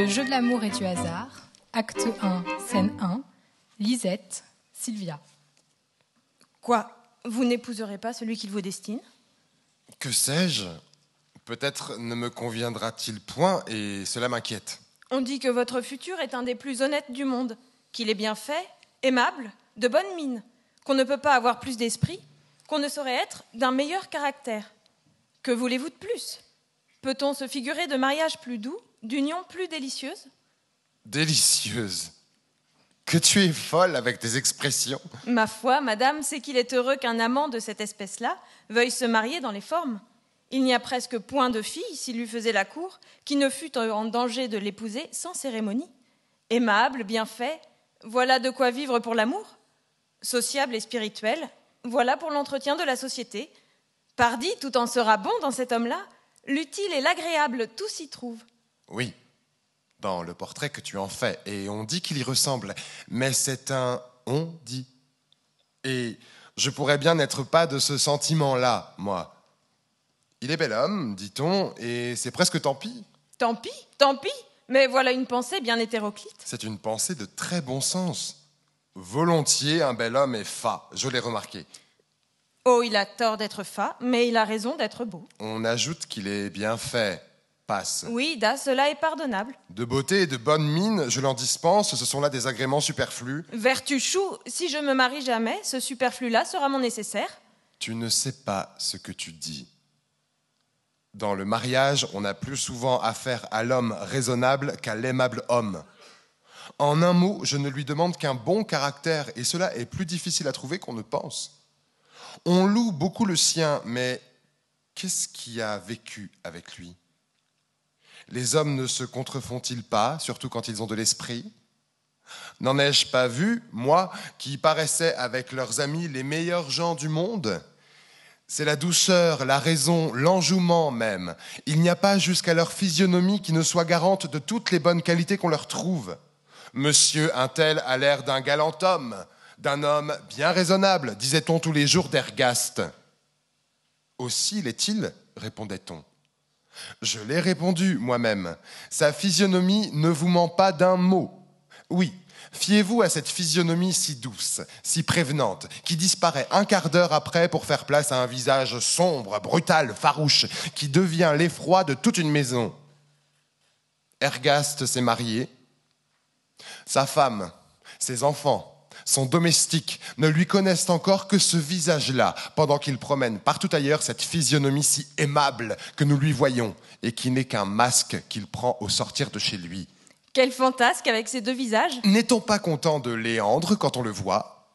Le jeu de l'amour et du hasard, acte 1, scène 1, Lisette, Sylvia. Quoi Vous n'épouserez pas celui qu'il vous destine? Que sais-je? Peut-être ne me conviendra-t-il point et cela m'inquiète. On dit que votre futur est un des plus honnêtes du monde, qu'il est bien fait, aimable, de bonne mine, qu'on ne peut pas avoir plus d'esprit, qu'on ne saurait être d'un meilleur caractère. Que voulez-vous de plus? Peut-on se figurer de mariage plus doux, d'union plus délicieuse Délicieuse. Que tu es folle avec tes expressions. Ma foi, madame, c'est qu'il est heureux qu'un amant de cette espèce-là veuille se marier dans les formes. Il n'y a presque point de fille, s'il lui faisait la cour, qui ne fût en danger de l'épouser sans cérémonie. Aimable, bien fait, voilà de quoi vivre pour l'amour. Sociable et spirituel, voilà pour l'entretien de la société. Pardi, tout en sera bon dans cet homme-là. L'utile et l'agréable, tout s'y trouve. Oui, dans le portrait que tu en fais, et on dit qu'il y ressemble, mais c'est un on dit. Et je pourrais bien n'être pas de ce sentiment-là, moi. Il est bel homme, dit-on, et c'est presque tant pis. Tant pis, tant pis, mais voilà une pensée bien hétéroclite. C'est une pensée de très bon sens. Volontiers, un bel homme est fat, je l'ai remarqué. Oh, il a tort d'être fat, mais il a raison d'être beau. On ajoute qu'il est bien fait, passe. Oui, da, cela est pardonnable. De beauté et de bonne mine, je l'en dispense, ce sont là des agréments superflus. Vertu chou, si je me marie jamais, ce superflu-là sera mon nécessaire. Tu ne sais pas ce que tu dis. Dans le mariage, on a plus souvent affaire à l'homme raisonnable qu'à l'aimable homme. En un mot, je ne lui demande qu'un bon caractère, et cela est plus difficile à trouver qu'on ne pense. On loue beaucoup le sien, mais qu'est-ce qui a vécu avec lui? Les hommes ne se contrefont-ils pas, surtout quand ils ont de l'esprit? N'en ai-je pas vu, moi, qui paraissais avec leurs amis les meilleurs gens du monde? C'est la douceur, la raison, l'enjouement même. Il n'y a pas jusqu'à leur physionomie qui ne soit garante de toutes les bonnes qualités qu'on leur trouve. Monsieur un tel a l'air d'un galant homme, d'un homme bien raisonnable, disait-on tous les jours d'Ergaste. Aussi l'est-il, répondait-on. Je l'ai répondu moi-même. Sa physionomie ne vous ment pas d'un mot. Oui, Fiez-vous à cette physionomie si douce, si prévenante, qui disparaît un quart d'heure après pour faire place à un visage sombre, brutal, farouche, qui devient l'effroi de toute une maison. Ergaste s'est marié. Sa femme, ses enfants, son domestique ne lui connaissent encore que ce visage-là, pendant qu'il promène partout ailleurs cette physionomie si aimable que nous lui voyons, et qui n'est qu'un masque qu'il prend au sortir de chez lui. Quel fantasque avec ces deux visages N'est-on pas content de Léandre quand on le voit?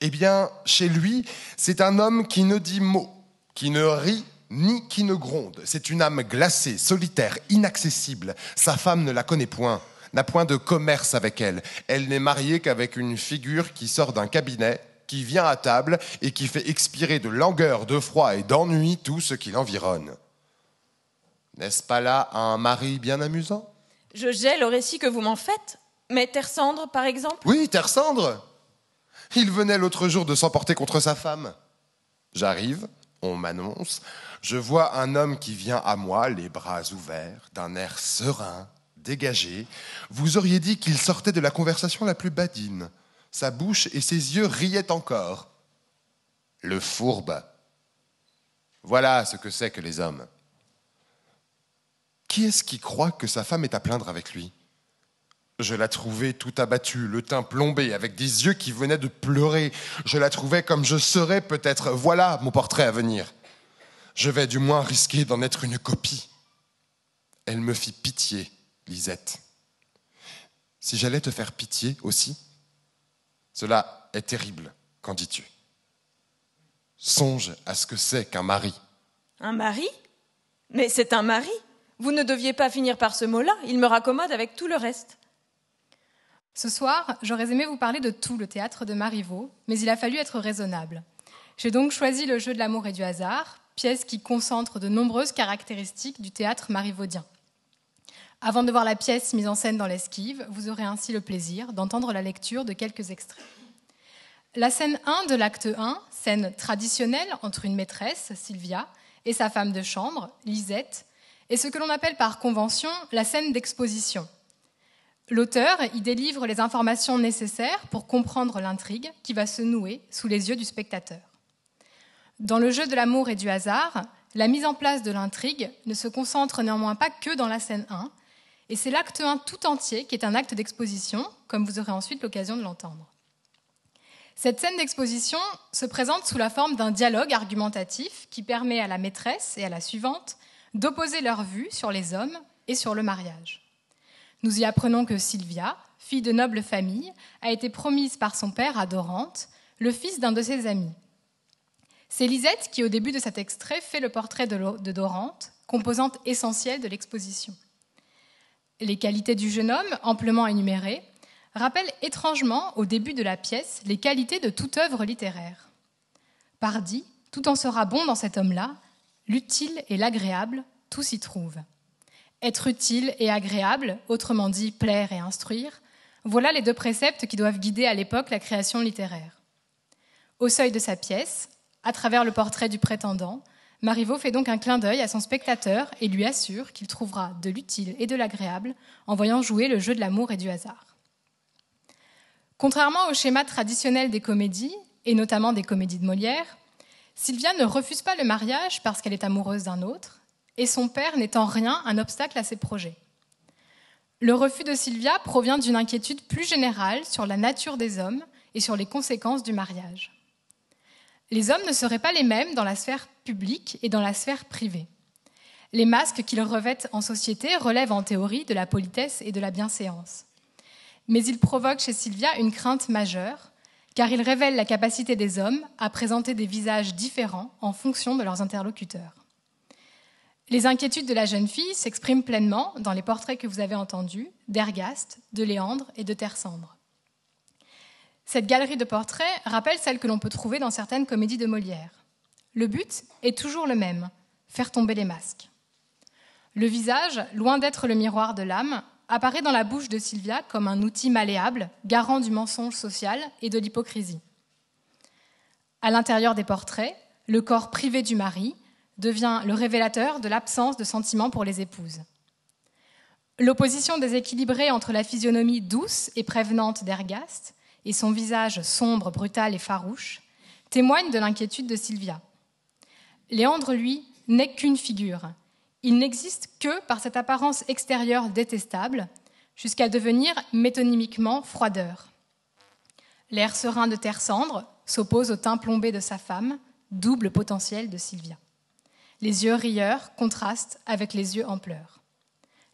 Eh bien, chez lui, c'est un homme qui ne dit mot, qui ne rit ni qui ne gronde. C'est une âme glacée, solitaire, inaccessible. Sa femme ne la connaît point, n'a point de commerce avec elle. Elle n'est mariée qu'avec une figure qui sort d'un cabinet, qui vient à table et qui fait expirer de langueur, de froid et d'ennui tout ce qui l'environne. N'est-ce pas là un mari bien amusant? Je gèle au récit que vous m'en faites. Mais Terre Cendre, par exemple? Oui, Terre Cendre Il venait l'autre jour de s'emporter contre sa femme. J'arrive, on m'annonce, je vois un homme qui vient à moi, les bras ouverts, d'un air serein, dégagé. Vous auriez dit qu'il sortait de la conversation la plus badine. Sa bouche et ses yeux riaient encore. Le fourbe. Voilà ce que c'est que les hommes. Qui est-ce qui croit que sa femme est à plaindre avec lui? Je la trouvais tout abattue, le teint plombé, avec des yeux qui venaient de pleurer. Je la trouvais comme je serais peut-être. Voilà mon portrait à venir. Je vais du moins risquer d'en être une copie. Elle me fit pitié, Lisette. Si j'allais te faire pitié aussi, cela est terrible, qu'en dis-tu? Songe à ce que c'est qu'un mari. Un mari? Mais c'est un mari vous ne deviez pas finir par ce mot-là, il me raccommode avec tout le reste. Ce soir, j'aurais aimé vous parler de tout le théâtre de Marivaux, mais il a fallu être raisonnable. J'ai donc choisi le jeu de l'amour et du hasard, pièce qui concentre de nombreuses caractéristiques du théâtre marivaudien. Avant de voir la pièce mise en scène dans l'esquive, vous aurez ainsi le plaisir d'entendre la lecture de quelques extraits. La scène 1 de l'acte 1, scène traditionnelle entre une maîtresse, Sylvia, et sa femme de chambre, Lisette, est ce que l'on appelle par convention la scène d'exposition. L'auteur y délivre les informations nécessaires pour comprendre l'intrigue qui va se nouer sous les yeux du spectateur. Dans le jeu de l'amour et du hasard, la mise en place de l'intrigue ne se concentre néanmoins pas que dans la scène 1, et c'est l'acte 1 tout entier qui est un acte d'exposition, comme vous aurez ensuite l'occasion de l'entendre. Cette scène d'exposition se présente sous la forme d'un dialogue argumentatif qui permet à la maîtresse et à la suivante d'opposer leurs vues sur les hommes et sur le mariage. Nous y apprenons que Sylvia, fille de noble famille, a été promise par son père à Dorante, le fils d'un de ses amis. C'est Lisette qui, au début de cet extrait, fait le portrait de Dorante, composante essentielle de l'exposition. Les qualités du jeune homme, amplement énumérées, rappellent étrangement, au début de la pièce, les qualités de toute œuvre littéraire. Pardi, tout en sera bon dans cet homme-là, l'utile et l'agréable, tout s'y trouve. Être utile et agréable, autrement dit plaire et instruire, voilà les deux préceptes qui doivent guider à l'époque la création littéraire. Au seuil de sa pièce, à travers le portrait du prétendant, Marivaux fait donc un clin d'œil à son spectateur et lui assure qu'il trouvera de l'utile et de l'agréable en voyant jouer le jeu de l'amour et du hasard. Contrairement au schéma traditionnel des comédies, et notamment des comédies de Molière, Sylvia ne refuse pas le mariage parce qu'elle est amoureuse d'un autre, et son père n'est en rien un obstacle à ses projets. Le refus de Sylvia provient d'une inquiétude plus générale sur la nature des hommes et sur les conséquences du mariage. Les hommes ne seraient pas les mêmes dans la sphère publique et dans la sphère privée. Les masques qu'ils revêtent en société relèvent en théorie de la politesse et de la bienséance. Mais ils provoquent chez Sylvia une crainte majeure, car ils révèlent la capacité des hommes à présenter des visages différents en fonction de leurs interlocuteurs. Les inquiétudes de la jeune fille s'expriment pleinement dans les portraits que vous avez entendus d'Ergaste, de Léandre et de Terre Cendre. Cette galerie de portraits rappelle celle que l'on peut trouver dans certaines comédies de Molière. Le but est toujours le même, faire tomber les masques. Le visage, loin d'être le miroir de l'âme, apparaît dans la bouche de Sylvia comme un outil malléable, garant du mensonge social et de l'hypocrisie. À l'intérieur des portraits, le corps privé du mari, devient le révélateur de l'absence de sentiments pour les épouses. L'opposition déséquilibrée entre la physionomie douce et prévenante d'Ergaste et son visage sombre, brutal et farouche témoigne de l'inquiétude de Sylvia. Léandre, lui, n'est qu'une figure. Il n'existe que par cette apparence extérieure détestable, jusqu'à devenir métonymiquement froideur. L'air serein de Terre Cendre s'oppose au teint plombé de sa femme, double potentiel de Sylvia. Les yeux rieurs contrastent avec les yeux en pleurs.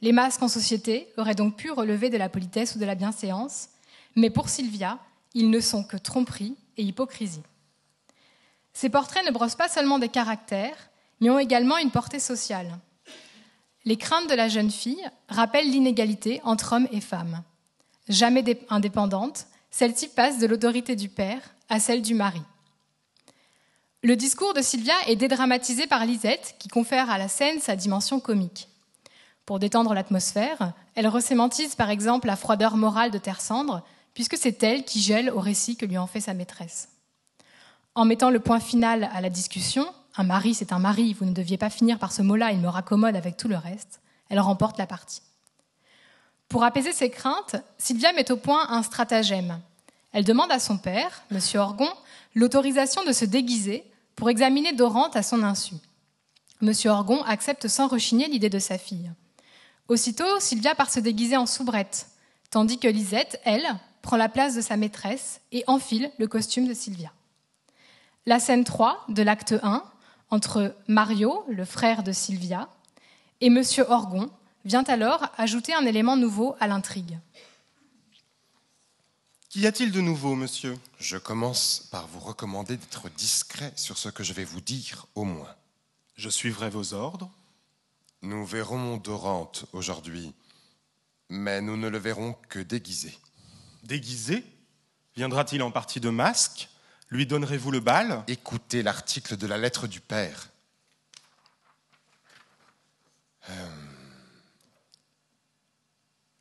Les masques en société auraient donc pu relever de la politesse ou de la bienséance, mais pour Sylvia, ils ne sont que tromperie et hypocrisie. Ces portraits ne brossent pas seulement des caractères, mais ont également une portée sociale. Les craintes de la jeune fille rappellent l'inégalité entre hommes et femmes. Jamais indépendante, celle-ci passe de l'autorité du père à celle du mari. Le discours de Sylvia est dédramatisé par Lisette, qui confère à la scène sa dimension comique. Pour détendre l'atmosphère, elle ressémantise par exemple la froideur morale de Terre Cendre, puisque c'est elle qui gèle au récit que lui en fait sa maîtresse. En mettant le point final à la discussion, un mari c'est un mari, vous ne deviez pas finir par ce mot-là, il me raccommode avec tout le reste, elle remporte la partie. Pour apaiser ses craintes, Sylvia met au point un stratagème. Elle demande à son père, M. Orgon, l'autorisation de se déguiser pour examiner Dorante à son insu. Monsieur Orgon accepte sans rechigner l'idée de sa fille. Aussitôt, Sylvia part se déguiser en soubrette, tandis que Lisette, elle, prend la place de sa maîtresse et enfile le costume de Sylvia. La scène 3 de l'acte 1, entre Mario, le frère de Sylvia, et Monsieur Orgon, vient alors ajouter un élément nouveau à l'intrigue. Qu'y a-t-il de nouveau, monsieur? Je commence par vous recommander d'être discret sur ce que je vais vous dire, au moins. Je suivrai vos ordres. Nous verrons Dorante aujourd'hui, mais nous ne le verrons que déguisé. Déguisé Viendra-t-il en partie de masque? Lui donnerez-vous le bal? Écoutez l'article de la lettre du père. Euh,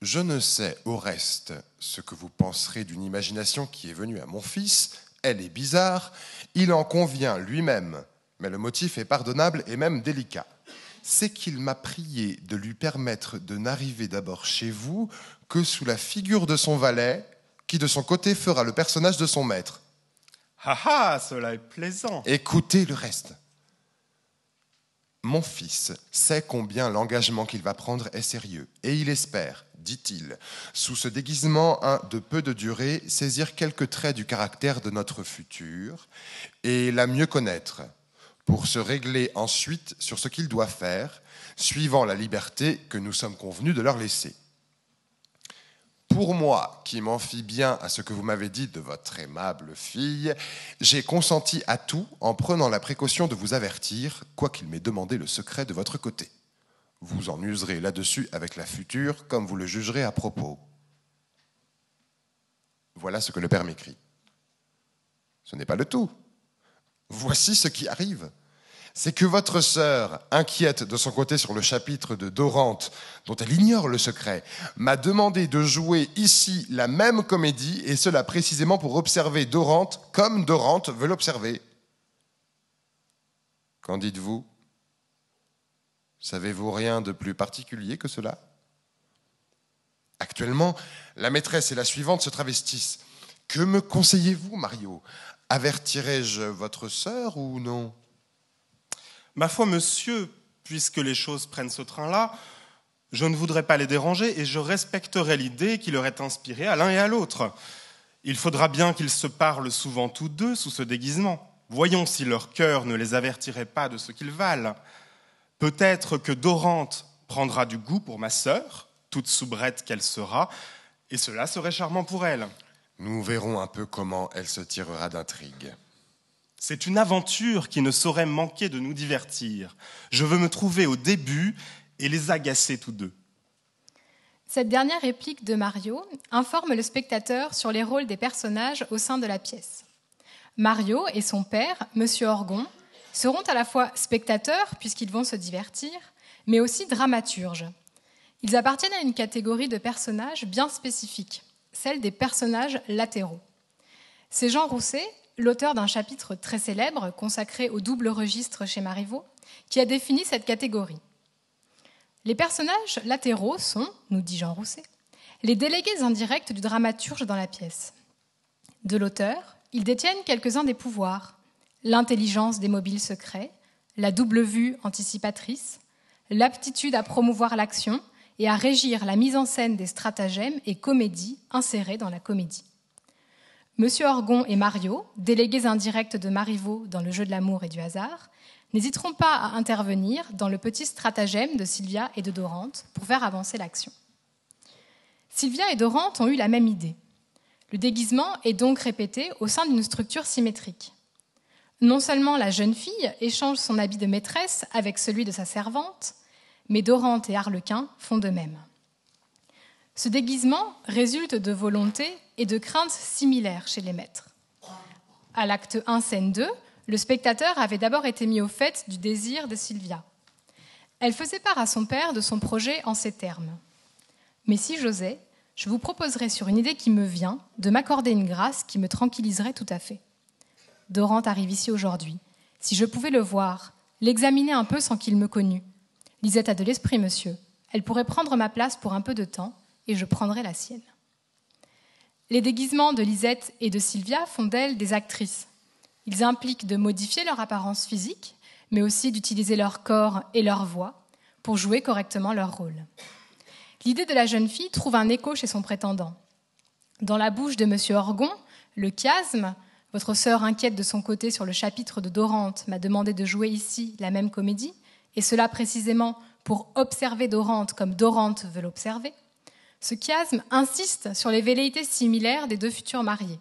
je ne sais au reste ce que vous penserez d'une imagination qui est venue à mon fils. Elle est bizarre. Il en convient lui-même, mais le motif est pardonnable et même délicat. c'est qu'il m'a prié de lui permettre de n'arriver d'abord chez vous que sous la figure de son valet, qui de son côté fera le personnage de son maître. Ah ah, cela est plaisant. Écoutez le reste. Mon fils sait combien l'engagement qu'il va prendre est sérieux, et il espère, dit-il, sous ce déguisement de peu de durée, saisir quelques traits du caractère de notre futur et la mieux connaître, pour se régler ensuite sur ce qu'il doit faire, suivant la liberté que nous sommes convenus de leur laisser. Pour moi, qui m'en fie bien à ce que vous m'avez dit de votre aimable fille, j'ai consenti à tout en prenant la précaution de vous avertir, quoiqu'il m'ait demandé le secret de votre côté. Vous en userez là-dessus avec la future, comme vous le jugerez à propos. Voilà ce que le Père m'écrit. Ce n'est pas le tout. Voici ce qui arrive c'est que votre sœur, inquiète de son côté sur le chapitre de Dorante, dont elle ignore le secret, m'a demandé de jouer ici la même comédie, et cela précisément pour observer Dorante comme Dorante veut l'observer. Qu'en dites-vous? Savez-vous rien de plus particulier que cela? Actuellement, la maîtresse et la suivante se travestissent. Que me conseillez-vous, Mario? Avertirai-je votre sœur ou non? Ma foi, monsieur, puisque les choses prennent ce train-là, je ne voudrais pas les déranger et je respecterai l'idée qui leur est inspirée à l'un et à l'autre. Il faudra bien qu'ils se parlent souvent tous deux sous ce déguisement. Voyons si leur cœur ne les avertirait pas de ce qu'ils valent. Peut-être que Dorante prendra du goût pour ma sœur, toute soubrette qu'elle sera, et cela serait charmant pour elle. Nous verrons un peu comment elle se tirera d'intrigue. C'est une aventure qui ne saurait manquer de nous divertir. Je veux me trouver au début et les agacer tous deux. Cette dernière réplique de Mario informe le spectateur sur les rôles des personnages au sein de la pièce. Mario et son père, Monsieur Orgon, seront à la fois spectateurs, puisqu'ils vont se divertir, mais aussi dramaturges. Ils appartiennent à une catégorie de personnages bien spécifique, celle des personnages latéraux. C'est Jean Rousset l'auteur d'un chapitre très célèbre consacré au double registre chez Marivaux, qui a défini cette catégorie. Les personnages latéraux sont, nous dit Jean Rousset, les délégués indirects du dramaturge dans la pièce. De l'auteur, ils détiennent quelques-uns des pouvoirs l'intelligence des mobiles secrets, la double vue anticipatrice, l'aptitude à promouvoir l'action et à régir la mise en scène des stratagèmes et comédies insérées dans la comédie. Monsieur Orgon et Mario, délégués indirects de Marivaux dans le jeu de l'amour et du hasard, n'hésiteront pas à intervenir dans le petit stratagème de Sylvia et de Dorante pour faire avancer l'action. Sylvia et Dorante ont eu la même idée. Le déguisement est donc répété au sein d'une structure symétrique. Non seulement la jeune fille échange son habit de maîtresse avec celui de sa servante, mais Dorante et Harlequin font de même. Ce déguisement résulte de volontés et de craintes similaires chez les maîtres. À l'acte 1, scène 2, le spectateur avait d'abord été mis au fait du désir de Sylvia. Elle faisait part à son père de son projet en ces termes. Mais si j'osais, je vous proposerais sur une idée qui me vient de m'accorder une grâce qui me tranquilliserait tout à fait. Dorante arrive ici aujourd'hui. Si je pouvais le voir, l'examiner un peu sans qu'il me connût. Lisette a de l'esprit, monsieur. Elle pourrait prendre ma place pour un peu de temps et je prendrai la sienne. Les déguisements de Lisette et de Sylvia font d'elles des actrices. Ils impliquent de modifier leur apparence physique, mais aussi d'utiliser leur corps et leur voix pour jouer correctement leur rôle. L'idée de la jeune fille trouve un écho chez son prétendant. Dans la bouche de M. Orgon, le chiasme, votre sœur inquiète de son côté sur le chapitre de Dorante m'a demandé de jouer ici la même comédie, et cela précisément pour observer Dorante comme Dorante veut l'observer, ce chiasme insiste sur les velléités similaires des deux futurs mariés.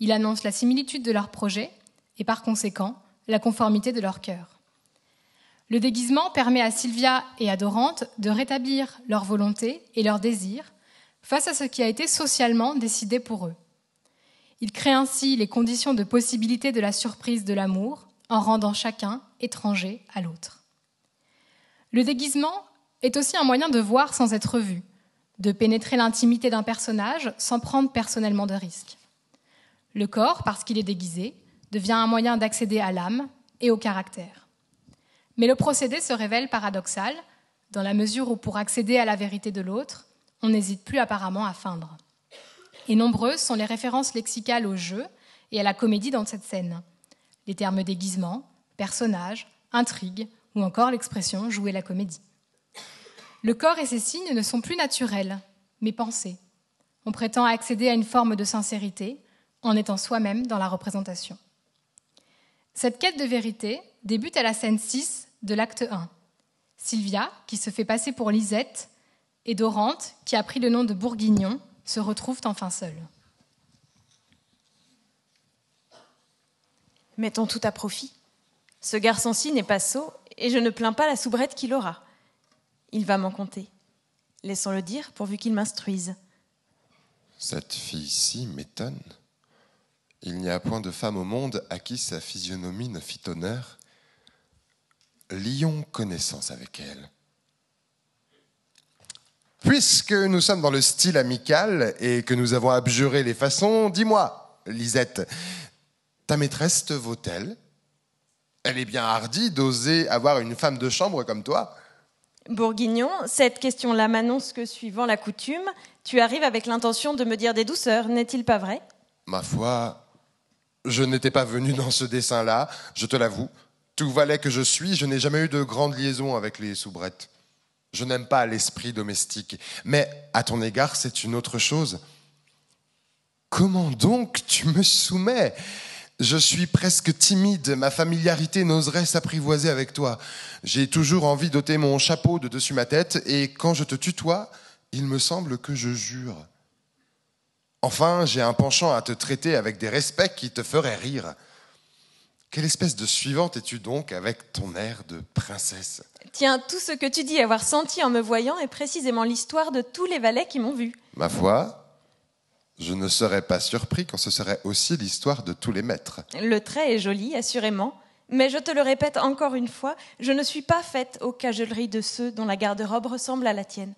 Il annonce la similitude de leurs projets et par conséquent la conformité de leur cœur. Le déguisement permet à Sylvia et à Dorante de rétablir leur volonté et leur désir face à ce qui a été socialement décidé pour eux. Il crée ainsi les conditions de possibilité de la surprise de l'amour en rendant chacun étranger à l'autre. Le déguisement est aussi un moyen de voir sans être vu, de pénétrer l'intimité d'un personnage sans prendre personnellement de risques. Le corps, parce qu'il est déguisé, devient un moyen d'accéder à l'âme et au caractère. Mais le procédé se révèle paradoxal, dans la mesure où pour accéder à la vérité de l'autre, on n'hésite plus apparemment à feindre. Et nombreuses sont les références lexicales au jeu et à la comédie dans cette scène. Les termes déguisement, personnage, intrigue ou encore l'expression jouer la comédie. Le corps et ses signes ne sont plus naturels, mais pensés. On prétend accéder à une forme de sincérité en étant soi-même dans la représentation. Cette quête de vérité débute à la scène 6 de l'acte 1. Sylvia, qui se fait passer pour Lisette, et Dorante, qui a pris le nom de Bourguignon, se retrouvent enfin seuls. Mettons tout à profit. Ce garçon-ci n'est pas sot, et je ne plains pas la soubrette qu'il aura. Il va m'en compter. Laissons-le dire, pourvu qu'il m'instruise. Cette fille-ci m'étonne. Il n'y a point de femme au monde à qui sa physionomie ne fit honneur. Lions connaissance avec elle. Puisque nous sommes dans le style amical et que nous avons abjuré les façons, dis-moi, Lisette, ta maîtresse te vaut-elle? Elle est bien hardie d'oser avoir une femme de chambre comme toi. Bourguignon, cette question-là m'annonce que, suivant la coutume, tu arrives avec l'intention de me dire des douceurs, n'est-il pas vrai? Ma foi, je n'étais pas venu dans ce dessin-là, je te l'avoue. Tout valet que je suis, je n'ai jamais eu de grande liaison avec les soubrettes. Je n'aime pas l'esprit domestique. Mais à ton égard, c'est une autre chose. Comment donc tu me soumets? Je suis presque timide, ma familiarité n'oserait s'apprivoiser avec toi. J'ai toujours envie d'ôter mon chapeau de dessus ma tête, et quand je te tutoie, il me semble que je jure. Enfin, j'ai un penchant à te traiter avec des respects qui te feraient rire. Quelle espèce de suivante es-tu donc avec ton air de princesse? Tiens, tout ce que tu dis avoir senti en me voyant est précisément l'histoire de tous les valets qui m'ont vu. Ma foi, je ne serais pas surpris quand ce serait aussi l'histoire de tous les maîtres. Le trait est joli, assurément, mais je te le répète encore une fois, je ne suis pas faite aux cajoleries de ceux dont la garde-robe ressemble à la tienne.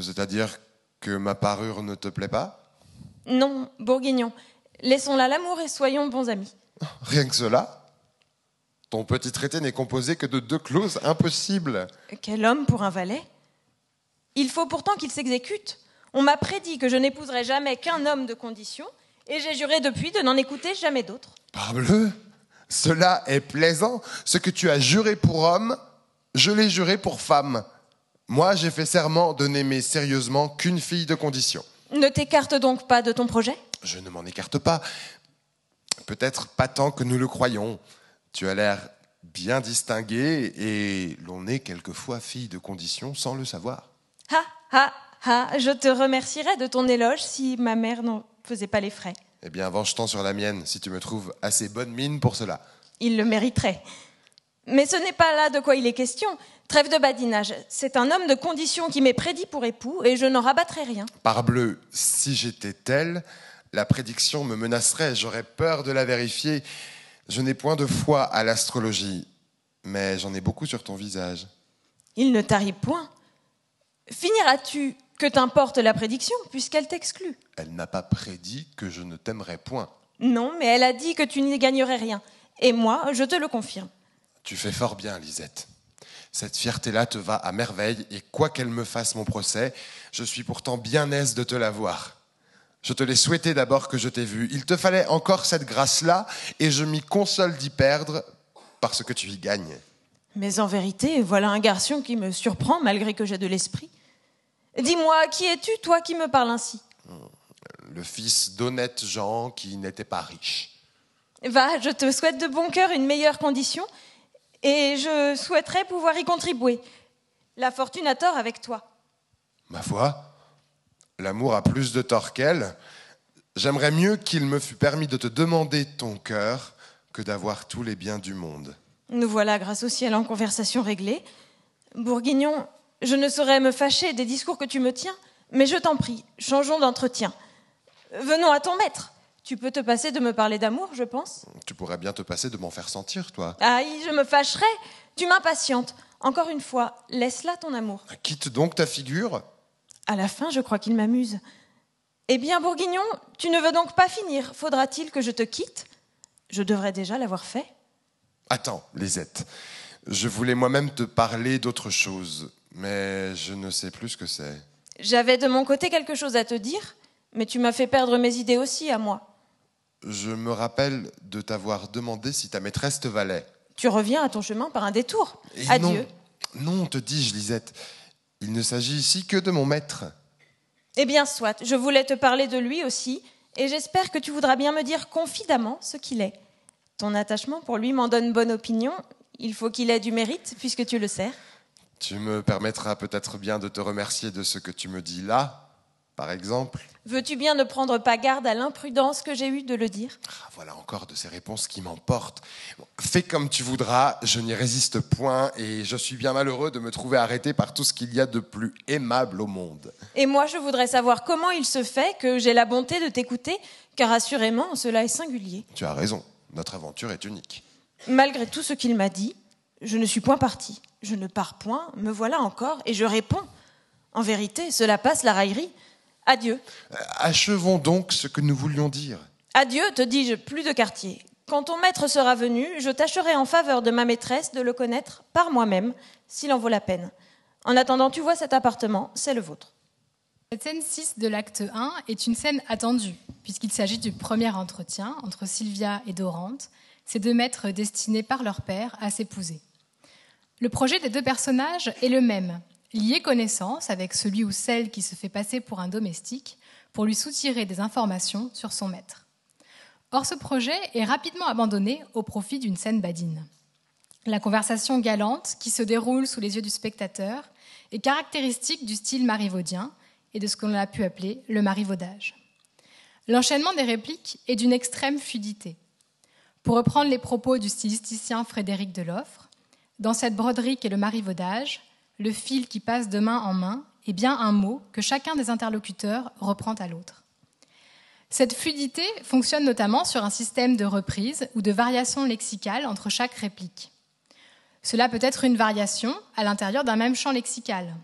C'est-à-dire que ma parure ne te plaît pas? Non, Bourguignon, laissons là l'amour et soyons bons amis. Rien que cela? Ton petit traité n'est composé que de deux clauses impossibles. Quel homme pour un valet? Il faut pourtant qu'il s'exécute. On m'a prédit que je n'épouserais jamais qu'un homme de condition, et j'ai juré depuis de n'en écouter jamais d'autre. Parbleu Cela est plaisant. Ce que tu as juré pour homme, je l'ai juré pour femme. Moi, j'ai fait serment de n'aimer sérieusement qu'une fille de condition. Ne t'écarte donc pas de ton projet? Je ne m'en écarte pas. Peut-être pas tant que nous le croyons. Tu as l'air bien distinguée et l'on est quelquefois fille de condition sans le savoir. Ha, ha, ha, je te remercierais de ton éloge si ma mère n'en faisait pas les frais. Eh bien, venge-t'en sur la mienne si tu me trouves assez bonne mine pour cela. Il le mériterait. Mais ce n'est pas là de quoi il est question. Trêve de badinage. C'est un homme de condition qui m'est prédit pour époux et je n'en rabattrai rien. Parbleu, si j'étais telle, la prédiction me menacerait, j'aurais peur de la vérifier. Je n'ai point de foi à l'astrologie, mais j'en ai beaucoup sur ton visage. Il ne t'arrive point. Finiras-tu que t'importe la prédiction, puisqu'elle t'exclut Elle n'a pas prédit que je ne t'aimerais point. Non, mais elle a dit que tu n'y gagnerais rien. Et moi, je te le confirme. Tu fais fort bien, Lisette. Cette fierté-là te va à merveille, et quoi qu'elle me fasse mon procès, je suis pourtant bien aise de te la voir. Je te l'ai souhaité d'abord que je t'ai vu. Il te fallait encore cette grâce-là, et je m'y console d'y perdre parce que tu y gagnes. Mais en vérité, voilà un garçon qui me surprend malgré que j'ai de l'esprit. Dis-moi, qui es-tu, toi qui me parles ainsi Le fils d'honnêtes gens qui n'étaient pas riches. Va, je te souhaite de bon cœur une meilleure condition, et je souhaiterais pouvoir y contribuer. La fortune a tort avec toi. Ma foi, l'amour a plus de tort qu'elle. J'aimerais mieux qu'il me fût permis de te demander ton cœur que d'avoir tous les biens du monde. Nous voilà, grâce au ciel, en conversation réglée. Bourguignon, je ne saurais me fâcher des discours que tu me tiens, mais je t'en prie, changeons d'entretien. Venons à ton maître. Tu peux te passer de me parler d'amour, je pense Tu pourrais bien te passer de m'en faire sentir, toi. Aïe, je me fâcherais. Tu m'impatientes. Encore une fois, laisse là ton amour. Quitte donc ta figure. À la fin, je crois qu'il m'amuse. Eh bien, Bourguignon, tu ne veux donc pas finir. Faudra-t-il que je te quitte? Je devrais déjà l'avoir fait. Attends, Lisette. Je voulais moi-même te parler d'autre chose, mais je ne sais plus ce que c'est. J'avais de mon côté quelque chose à te dire, mais tu m'as fait perdre mes idées aussi à moi. Je me rappelle de t'avoir demandé si ta maîtresse te valait. Tu reviens à ton chemin par un détour. Et Adieu. Non, non, te dis-je, Lisette. Il ne s'agit ici que de mon maître. Eh bien, soit, je voulais te parler de lui aussi, et j'espère que tu voudras bien me dire confidemment ce qu'il est. Ton attachement pour lui m'en donne bonne opinion. Il faut qu'il ait du mérite, puisque tu le sais. Tu me permettras peut-être bien de te remercier de ce que tu me dis là, par exemple. Veux-tu bien ne prendre pas garde à l'imprudence que j'ai eue de le dire? Ah, voilà encore de ces réponses qui m'emportent. Bon, fais comme tu voudras, je n'y résiste point et je suis bien malheureux de me trouver arrêté par tout ce qu'il y a de plus aimable au monde. Et moi, je voudrais savoir comment il se fait que j'ai la bonté de t'écouter, car assurément, cela est singulier. Tu as raison, notre aventure est unique. Malgré tout ce qu'il m'a dit, je ne suis point parti. Je ne pars point, me voilà encore, et je réponds. En vérité, cela passe la raillerie. Adieu. Euh, Achevons donc ce que nous voulions dire. Adieu, te dis-je, plus de quartier. Quand ton maître sera venu, je tâcherai en faveur de ma maîtresse de le connaître par moi-même, s'il en vaut la peine. En attendant, tu vois cet appartement, c'est le vôtre. Cette scène 6 de l'acte 1 est une scène attendue, puisqu'il s'agit du premier entretien entre Sylvia et Dorante, ces deux maîtres destinés par leur père à s'épouser. Le projet des deux personnages est le même, lier connaissance avec celui ou celle qui se fait passer pour un domestique pour lui soutirer des informations sur son maître. Or, ce projet est rapidement abandonné au profit d'une scène badine. La conversation galante qui se déroule sous les yeux du spectateur est caractéristique du style marivaudien et de ce qu'on a pu appeler le marivaudage. L'enchaînement des répliques est d'une extrême fluidité. Pour reprendre les propos du stylisticien Frédéric Deloffre, dans cette broderie qu'est le marivaudage, le fil qui passe de main en main est bien un mot que chacun des interlocuteurs reprend à l'autre. Cette fluidité fonctionne notamment sur un système de reprise ou de variation lexicale entre chaque réplique. Cela peut être une variation à l'intérieur d'un même champ lexical.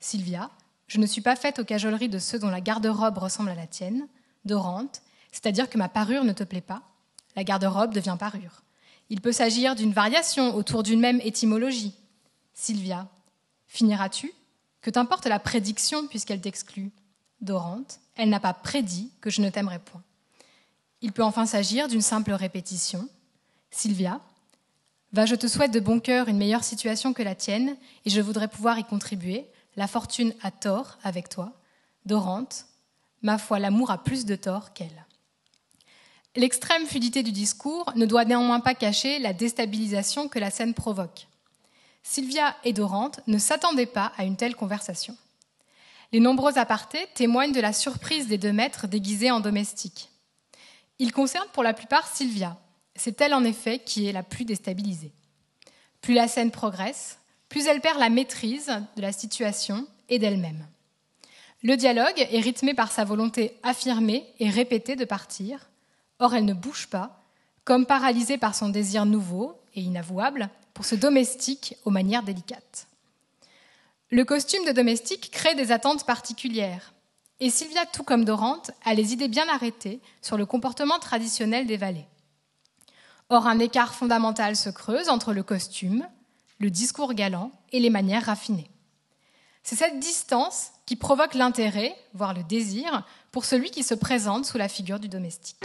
Sylvia, je ne suis pas faite aux cajoleries de ceux dont la garde-robe ressemble à la tienne. Dorante, c'est-à-dire que ma parure ne te plaît pas. La garde-robe devient parure. Il peut s'agir d'une variation autour d'une même étymologie. Sylvia, finiras-tu? Que t'importe la prédiction puisqu'elle t'exclut? Dorante, elle n'a pas prédit que je ne t'aimerais point. Il peut enfin s'agir d'une simple répétition. Sylvia, va, je te souhaite de bon cœur une meilleure situation que la tienne, et je voudrais pouvoir y contribuer. La fortune a tort avec toi. Dorante, ma foi, l'amour a plus de tort qu'elle. L'extrême fluidité du discours ne doit néanmoins pas cacher la déstabilisation que la scène provoque. Sylvia et Dorante ne s'attendaient pas à une telle conversation. Les nombreux apartés témoignent de la surprise des deux maîtres déguisés en domestiques. Ils concernent pour la plupart Sylvia. C'est elle en effet qui est la plus déstabilisée. Plus la scène progresse, plus elle perd la maîtrise de la situation et d'elle-même. Le dialogue est rythmé par sa volonté affirmée et répétée de partir. Or, elle ne bouge pas, comme paralysée par son désir nouveau et inavouable pour ce domestique aux manières délicates. Le costume de domestique crée des attentes particulières. Et Sylvia, tout comme Dorante, a les idées bien arrêtées sur le comportement traditionnel des valets. Or, un écart fondamental se creuse entre le costume, le discours galant et les manières raffinées. C'est cette distance qui provoque l'intérêt, voire le désir, pour celui qui se présente sous la figure du domestique.